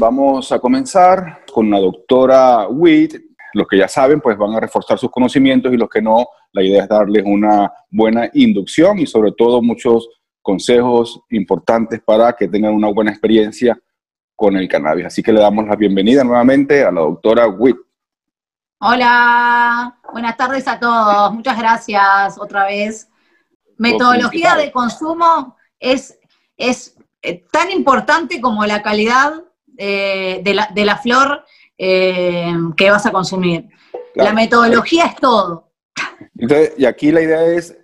Vamos a comenzar con una doctora Witt. Los que ya saben, pues van a reforzar sus conocimientos y los que no, la idea es darles una buena inducción y sobre todo muchos consejos importantes para que tengan una buena experiencia con el cannabis. Así que le damos la bienvenida nuevamente a la doctora Witt. Hola, buenas tardes a todos. Muchas gracias otra vez. Metodología de consumo es, es eh, tan importante como la calidad eh, de, la, flor eh, que vas a consumir. La metodología es todo. y aquí la idea es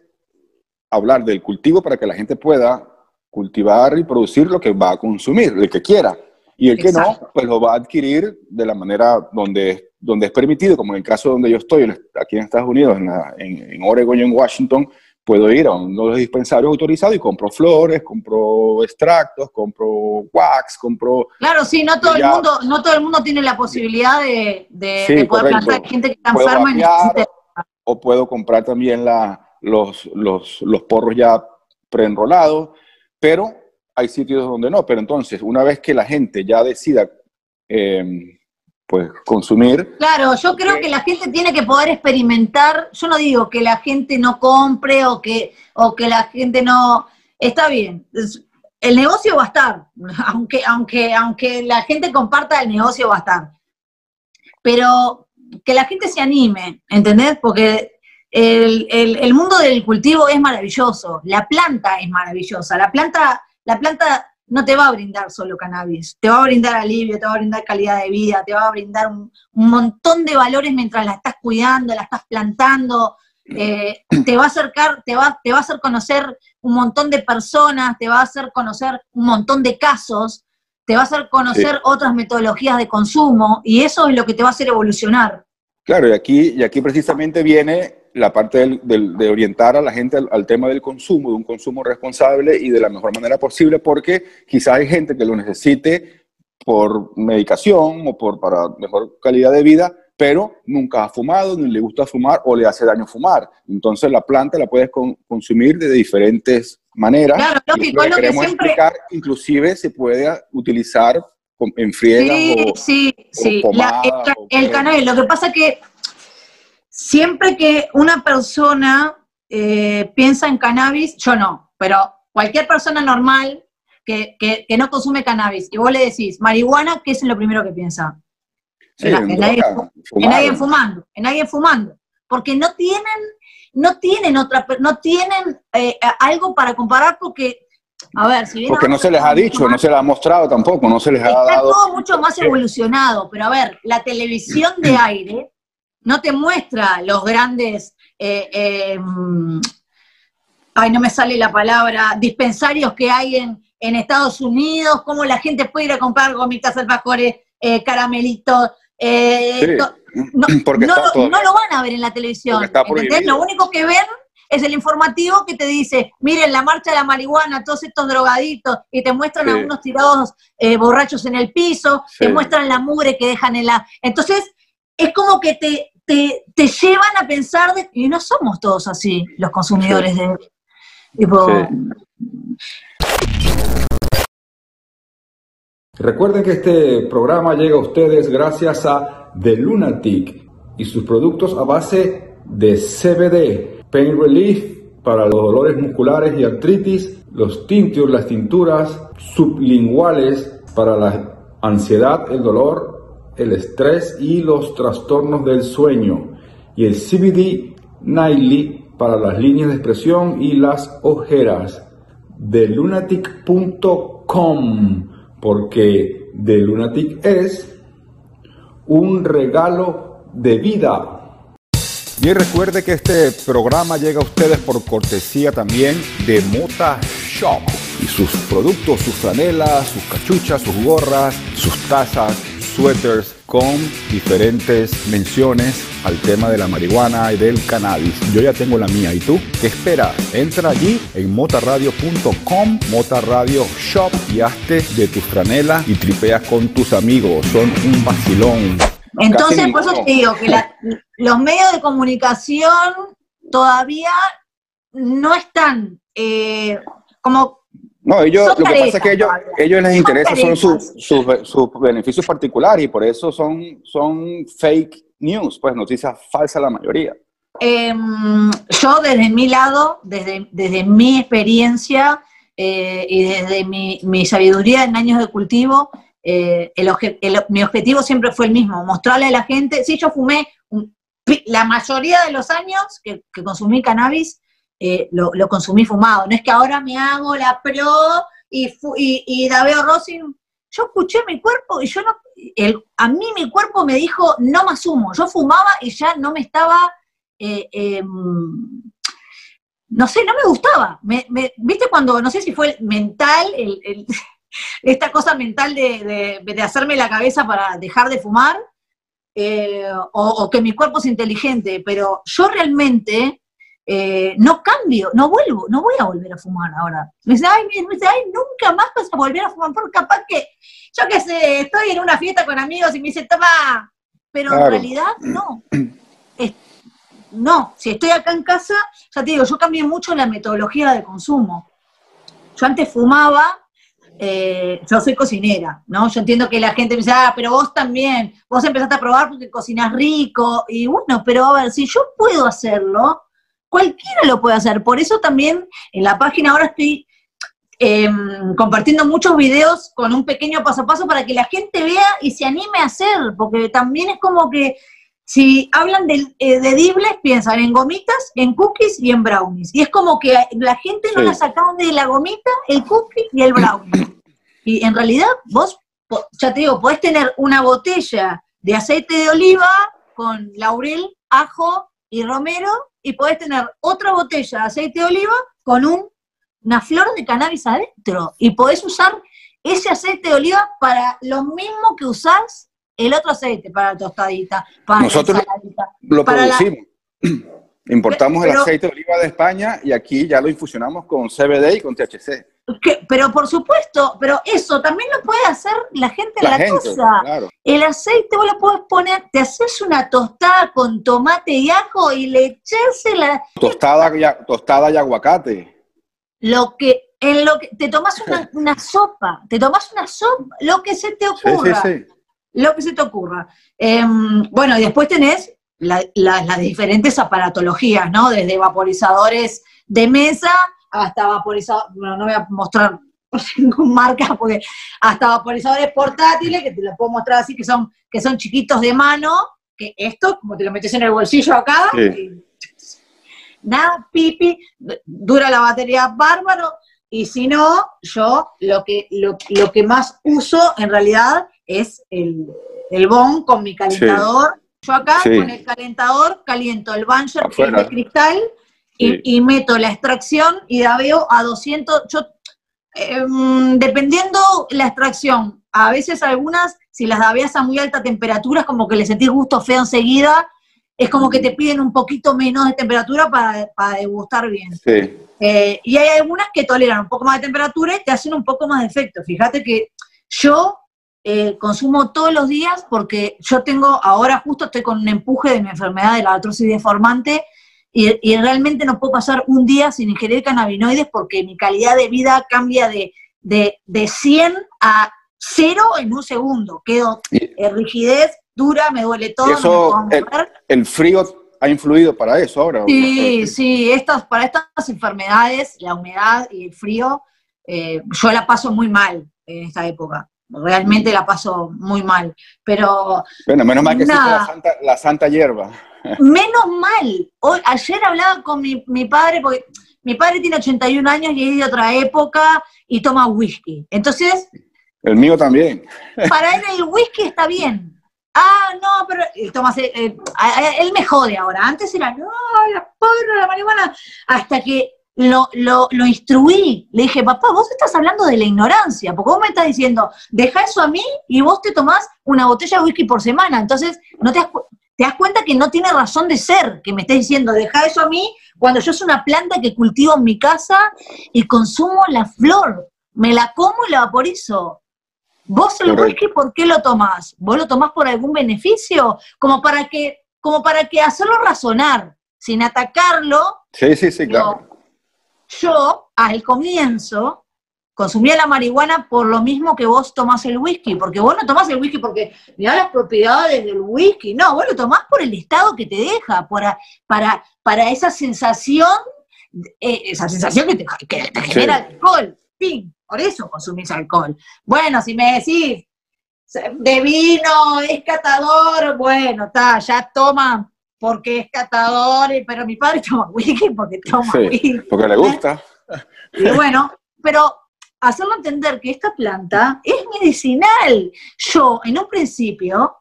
hablar del cultivo para que la gente pueda cultivar y producir lo que va a consumir, el que quiera. Y el que no, pues lo va a adquirir de la manera donde, donde es permitido, como en el caso donde yo estoy, aquí en Estados Unidos, en, en, Oregon y en Washington, puedo ir a uno de los dispensarios autorizados y compro flores, compro extractos, compro wax, compro... Claro, sí, no todo, el mundo, no todo el mundo tiene la posibilidad de, de, poder plantar. Gente que está enferma y necesita... O puedo comprar también la, los, los, los porros ya preenrolados, pero hay sitios donde no. Pero entonces, una vez que la gente ya decida... Eh, pues consumir. Claro, yo creo que la gente tiene que poder experimentar, yo no digo que la gente no compre o que, o que la gente no, está bien, el negocio va a estar, aunque, aunque, aunque la gente comparta el negocio va a estar, pero que la gente se anime, ¿entendés? Porque el, el mundo del cultivo es maravilloso, la planta es maravillosa, la planta, la planta no te va a brindar solo cannabis, te va a brindar alivio, te va a brindar calidad de vida, te va a brindar un, montón de valores mientras la estás cuidando, la estás plantando, eh, te va a acercar, te va, te va a hacer conocer un montón de personas, te va a hacer conocer un montón de casos, te va a hacer conocer otras metodologías de consumo y eso es lo que te va a hacer evolucionar. Claro, y aquí, y aquí precisamente viene la parte de orientar a la gente al, tema del consumo, de un consumo responsable y de la mejor manera posible, porque quizás hay gente que lo necesite por medicación o por, para mejor calidad de vida, pero nunca ha fumado, ni le gusta fumar o le hace daño fumar. Entonces la planta la puedes consumir de diferentes maneras. Claro, lógico, lo, que siempre... explicar, inclusive se puede utilizar en friegas sí, o, sí, sí. el, el cannabis, lo que pasa que siempre que una persona eh, piensa en cannabis, yo no, pero cualquier persona normal que, no consume cannabis y vos le decís marihuana, ¿qué es lo primero que piensa? en, alguien, fumando, en alguien fumando, porque no tienen, no tienen otra, no tienen eh, algo para comparar porque a ver, si Porque no se les ha dicho, no se les ha mostrado tampoco, no se les ha dado. Está todo mucho más evolucionado, pero a ver, la televisión de aire no te muestra los grandes, eh, eh, ay, no me sale la palabra, dispensarios que hay en, Estados Unidos, cómo la gente puede ir a comprar gomitas, alfajores, eh, caramelitos. Eh, no, lo van a ver en la televisión. Lo único que ven es el informativo que te dice, miren la marcha de la marihuana, todos estos drogaditos, y te muestran a unos tirados borrachos en el piso, te muestran la mugre que dejan en la... Entonces, es como que te, te, llevan a pensar de que no somos todos así, los consumidores de... Recuerden que este programa llega a ustedes gracias a The Lunatic y sus productos a base de CBD, Pain Relief para los dolores musculares y artritis, los tintios, las tinturas sublinguales para la ansiedad, el dolor el estrés y los trastornos del sueño y el CBD Nightly para las líneas de expresión y las ojeras de lunatic.com porque de lunatic es un regalo de vida. Y recuerde que este programa llega a ustedes por cortesía también de Mota Shop y sus productos, sus franelas, sus cachuchas, sus gorras, sus tazas suéteres con diferentes menciones al tema de la marihuana y del cannabis. Yo ya tengo la mía. ¿Y tú? ¿Qué esperas? Entra allí en motarradio.com, Motarradio Shop y hazte de tus franelas y tripeas con tus amigos. Son un vacilón. Entonces, por eso te digo que los medios de comunicación todavía no están eh, como No, ellos, lo que pasa es que ellos, ellos les interesa son sus, sus, beneficios particulares y por eso son, son fake news, pues noticias falsas la mayoría. Em, yo desde mi lado, desde, desde mi experiencia eh, y desde mi, mi, sabiduría en años de cultivo, eh, el, mi objetivo siempre fue el mismo, mostrarle a la gente, sí, yo fumé la mayoría de los años que, que consumí cannabis, eh, lo, consumí fumado. No es que ahora me hago la pro y, y, y la veo rosin. Yo escuché mi cuerpo y yo no, el, a mí mi cuerpo me dijo no más humo. Yo fumaba y ya no me estaba, eh, em, no sé, no me gustaba. Me, ¿Viste cuando, no sé si fue mental, el, esta cosa mental de, de, hacerme la cabeza para dejar de fumar? Eh, o, que mi cuerpo es inteligente, pero yo realmente eh, no cambio, no vuelvo, no voy a volver a fumar ahora. Me dice, ay, me dice, ay, nunca más vas a volver a fumar, porque capaz que, yo qué sé, estoy en una fiesta con amigos y me dice, toma, pero en realidad no. no, si estoy acá en casa, ya te digo, yo cambié mucho la metodología de consumo. Yo antes fumaba, eh, yo soy cocinera, ¿no? Yo entiendo que la gente me dice, ah, pero vos también, vos empezaste a probar porque cocinas rico, y bueno, pero a ver, si yo puedo hacerlo, Cualquiera lo puede hacer. Por eso también en la página ahora estoy em, compartiendo muchos videos con un pequeño paso a paso para que la gente vea y se anime a hacer, porque también es como que si hablan de, eh, de dibles, piensan en gomitas, en cookies y en brownies. Y es como que la gente no la saca de la gomita, el cookie y el brownie. Y en realidad vos, ya te digo, podés tener una botella de aceite de oliva con laurel, ajo y romero y podés tener otra botella de aceite de oliva con una flor de cannabis adentro. Y podés usar ese aceite de oliva para lo mismo que usás el otro aceite, para la tostadita, para Nosotros lo producimos. Importamos el aceite de oliva de España y aquí ya lo infusionamos con CBD y con THC. Pero por supuesto, pero eso también lo puede hacer la gente en la, casa. El aceite vos lo podés poner, te haces una tostada con tomate y ajo y le echás la... Tostada, y, tostada y aguacate. Lo que, en lo que, te tomas una, sopa, te tomas una sopa, lo que se te ocurra. Sí, sí, sí. Lo que se te ocurra. Em, bueno, y después tenés las diferentes aparatologías, ¿no? Desde vaporizadores de mesa hasta vaporizadores, bueno, no voy a mostrar con marca porque hasta vaporizadores portátiles, que te los puedo mostrar así, que son, que son chiquitos de mano, que esto, como te lo metes en el bolsillo acá, nada, pipi, dura la batería bárbaro, y si no, yo lo que, lo, que más uso en realidad es el, el bon con mi calentador. Yo acá con el calentador caliento el Banger que es de cristal y, meto la extracción y la veo a 200. Yo, em, dependiendo la extracción, a veces algunas, si las dabeas a muy alta temperatura, como que le sentís gusto feo enseguida, es como que te piden un poquito menos de temperatura para, para degustar bien. Eh, y hay algunas que toleran un poco más de temperatura y te hacen un poco más de efecto. Fíjate que yo eh, consumo todos los días porque yo tengo, ahora justo estoy con un empuje de mi enfermedad de la artrosis deformante y, realmente no puedo pasar un día sin ingerir cannabinoides porque mi calidad de vida cambia de, de, de 100 a 0 en un segundo. Quedo rigidez, dura, me duele todo. Eso, el, frío ha influido para eso ahora. Sí, sí, estas, para estas enfermedades, la humedad y el frío, eh, yo la paso muy mal en esta época realmente la paso muy mal. Pero. Bueno, menos mal que la santa, la santa hierba. Menos mal. Hoy, ayer hablaba con mi, mi, padre, porque mi padre tiene 81 años y es de otra época y toma whisky. Entonces. El mío también. Para él el whisky está bien. Ah, no, pero él, toma, él, él me jode ahora. Antes era, no, la porra, la marihuana. Hasta que lo, lo, lo, instruí. Le dije, papá, vos estás hablando de la ignorancia, porque vos me estás diciendo, deja eso a mí y vos te tomás una botella de whisky por semana. Entonces, no te das, te das cuenta que no tiene razón de ser, que me estés diciendo, deja eso a mí, cuando yo soy una planta que cultivo en mi casa y consumo la flor. Me la como y la vaporizo. ¿Vos el whisky por qué lo tomás? ¿Vos lo tomás por algún beneficio? Como para que, como para que hacerlo razonar, sin atacarlo. Sí, sí, sí, claro yo al comienzo consumía la marihuana por lo mismo que vos tomás el whisky, porque vos no tomás el whisky porque mirá las propiedades del whisky, no, vos lo tomás por el estado que te deja, para, para, para esa sensación, eh, esa sensación que te, que te genera el alcohol, fin, por eso consumís alcohol. Bueno, si me decís de vino, es catador, bueno, está, ya toma porque es catador, pero mi padre toma whisky porque toma whisky. Porque le gusta. Y bueno, pero hacerlo entender que esta planta es medicinal. Yo, en un principio,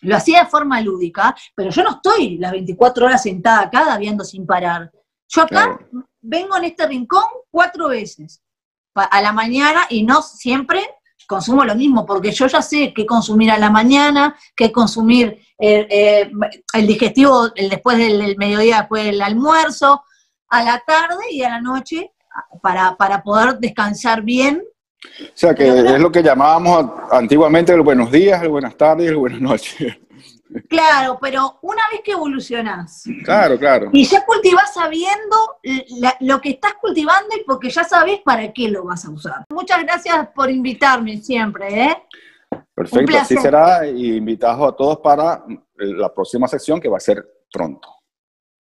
lo hacía de forma lúdica, pero yo no estoy las 24 horas sentada acá viendo sin parar. Yo acá vengo en este rincón cuatro veces a la mañana y no siempre consumo lo mismo, porque yo ya sé qué consumir a la mañana, qué consumir eh, eh, el digestivo el después del mediodía, después del almuerzo, a la tarde y a la noche para, para poder descansar bien. O sea, que es lo que llamábamos antiguamente el buenos días, el buenas tardes y el buenas noches. Claro, pero una vez que evolucionás. Claro, claro. Y ya cultivás sabiendo lo que estás cultivando y porque ya sabes para qué lo vas a usar. Muchas gracias por invitarme siempre, ¿eh? Perfecto, así será. Y invitados a todos para la próxima sección que va a ser pronto.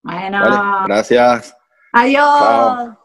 Bueno. gracias. Adiós.